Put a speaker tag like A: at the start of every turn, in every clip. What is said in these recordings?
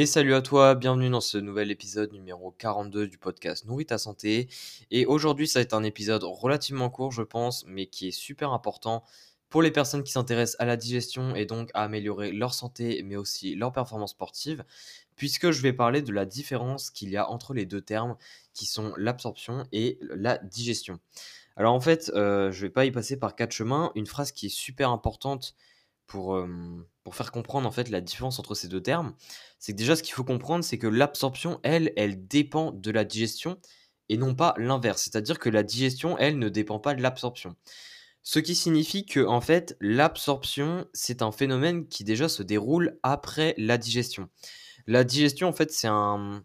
A: Et salut à toi, bienvenue dans ce nouvel épisode numéro 42 du podcast Nourris ta santé. Et aujourd'hui, ça va être un épisode relativement court, je pense, mais qui est super important pour les personnes qui s'intéressent à la digestion et donc à améliorer leur santé, mais aussi leur performance sportive, puisque je vais parler de la différence qu'il y a entre les deux termes, qui sont l'absorption et la digestion. Alors en fait, euh, je ne vais pas y passer par quatre chemins. Une phrase qui est super importante pour, euh, pour faire comprendre en fait la différence entre ces deux termes, c'est que déjà ce qu'il faut comprendre, c'est que l'absorption, elle, elle dépend de la digestion et non pas l'inverse. C'est-à-dire que la digestion, elle, ne dépend pas de l'absorption. Ce qui signifie que en fait, l'absorption, c'est un phénomène qui déjà se déroule après la digestion. La digestion, en fait, c'est un,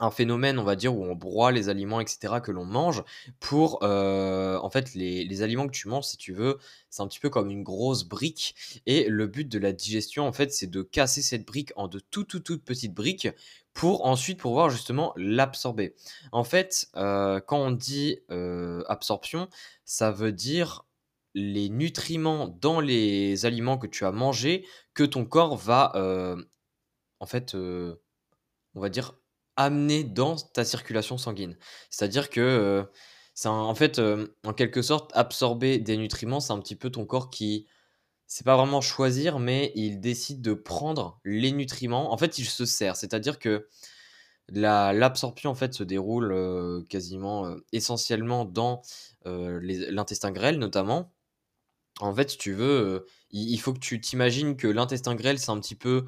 A: un phénomène, on va dire, où on broie les aliments, etc., que l'on mange, pour, euh, en fait, les, aliments que tu manges, si tu veux, c'est un petit peu comme une grosse brique, et le but de la digestion, en fait, c'est de casser cette brique en de toutes, toutes, toutes petites briques, pour ensuite pouvoir justement l'absorber. En fait, euh, quand on dit euh, absorption, ça veut dire les nutriments dans les aliments que tu as mangés, que ton corps va, en fait, on va dire, amener dans ta circulation sanguine. C'est-à-dire que, c'est en fait, en quelque sorte, absorber des nutriments, c'est un petit peu ton corps qui c'est pas vraiment choisir, mais il décide de prendre les nutriments. En fait, il se sert. C'est-à-dire que l'absorption, en fait, se déroule, quasiment, essentiellement dans, l'intestin grêle, notamment. En fait, si tu veux, il faut que tu t'imagines que l'intestin grêle, c'est un petit peu,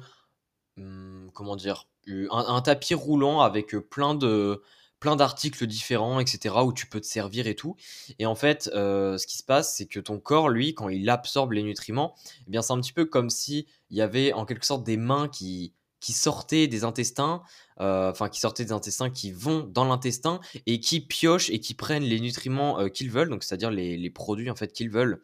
A: mmh, comment dire? Un, tapis roulant avec plein de plein d'articles différents, etc., où tu peux te servir et tout. Et en fait, ce qui se passe, c'est que ton corps, lui, quand il absorbe les nutriments, eh bien, c'est un petit peu comme si il y avait en quelque sorte des mains qui, qui sortaient des intestins, qui sortaient des intestins, qui vont dans l'intestin et qui piochent et qui prennent les nutriments qu'ils veulent, donc c'est-à-dire les, les, produits en fait qu'ils veulent.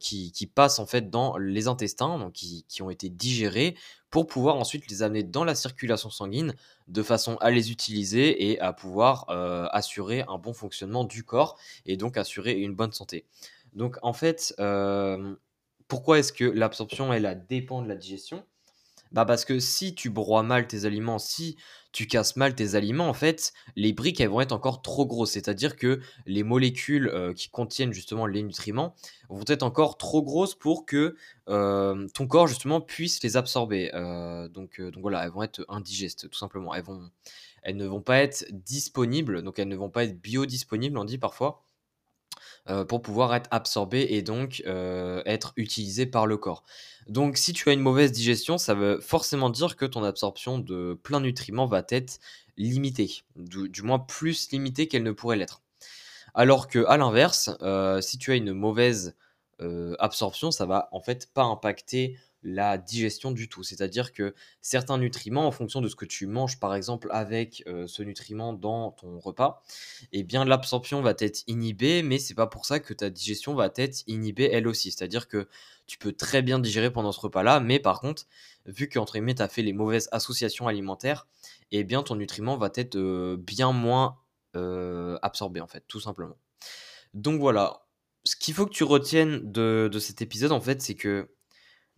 A: qui, qui, passent en fait dans les intestins, donc qui, qui, ont été digérés pour pouvoir ensuite les amener dans la circulation sanguine de façon à les utiliser et à pouvoir euh, assurer un bon fonctionnement du corps et donc assurer une bonne santé. Donc en fait, euh, pourquoi est-ce que l'absorption elle dépend de la digestion? Bah parce que si tu broies mal tes aliments, si tu casses mal tes aliments, en fait, les briques, elles vont être encore trop grosses. C'est-à-dire que les molécules euh, qui contiennent justement les nutriments vont être encore trop grosses pour que euh, ton corps, justement, puisse les absorber. Euh, donc, voilà, elles vont être indigestes, tout simplement. Elles ne vont pas être disponibles, donc elles ne vont pas être biodisponibles, on dit parfois. Pour pouvoir être absorbées et donc être utilisées par le corps. Donc, si tu as une mauvaise digestion, ça veut forcément dire que ton absorption de plein nutriments va être limitée, du, moins plus limitée qu'elle ne pourrait l'être. Alors que, à l'inverse, euh, si tu as une mauvaise euh, absorption, ça va en fait pas impacter la digestion du tout. C'est-à-dire que certains nutriments, en fonction de ce que tu manges, par exemple, avec euh, ce nutriment dans ton repas, eh bien l'absorption va être inhibée, mais c'est pas pour ça que ta digestion va être inhibée elle aussi. C'est-à-dire que tu peux très bien digérer pendant ce repas-là, mais par contre, vu qu'entre guillemets, tu as fait les mauvaises associations alimentaires, eh bien ton nutriment va être euh, bien moins euh, absorbé, en fait, tout simplement. Donc voilà, ce qu'il faut que tu retiennes de, de cet épisode, en fait, c'est que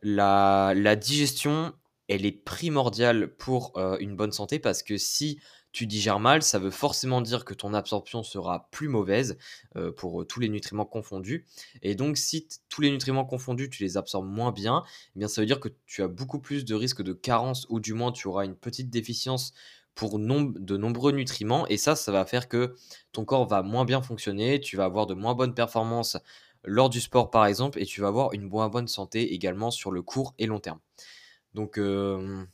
A: la, digestion, elle est primordiale pour euh, une bonne santé parce que si tu digères mal, ça veut forcément dire que ton absorption sera plus mauvaise euh, pour euh, tous les nutriments confondus. Et donc, si tous les nutriments confondus, tu les absorbes moins bien, eh bien, ça veut dire que tu as beaucoup plus de risques de carence ou du moins tu auras une petite déficience pour de nombreux nutriments. Et ça, ça va faire que ton corps va moins bien fonctionner, tu vas avoir de moins bonnes performances lors du sport par exemple, et tu vas avoir une moins bonne santé également sur le court et long terme. Donc, euh,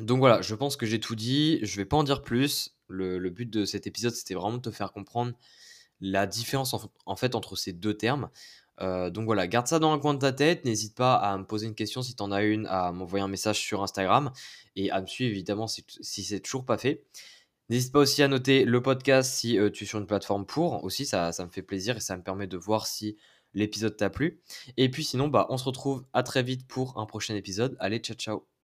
A: donc voilà, je pense que j'ai tout dit. Je vais pas en dire plus. Le, but de cet épisode, c'était vraiment de te faire comprendre la différence en, fait entre ces deux termes. Euh, donc voilà, garde ça dans un coin de ta tête. N'hésite pas à me poser une question si tu en as une, à m'envoyer un message sur Instagram et à me suivre évidemment si, c'est toujours pas fait. N'hésite pas aussi à noter le podcast si euh, tu es sur une plateforme pour. Aussi, ça, ça me fait plaisir et ça me permet de voir si l'épisode t'a plu. Et puis sinon, bah, on se retrouve à très vite pour un prochain épisode. Allez, ciao ciao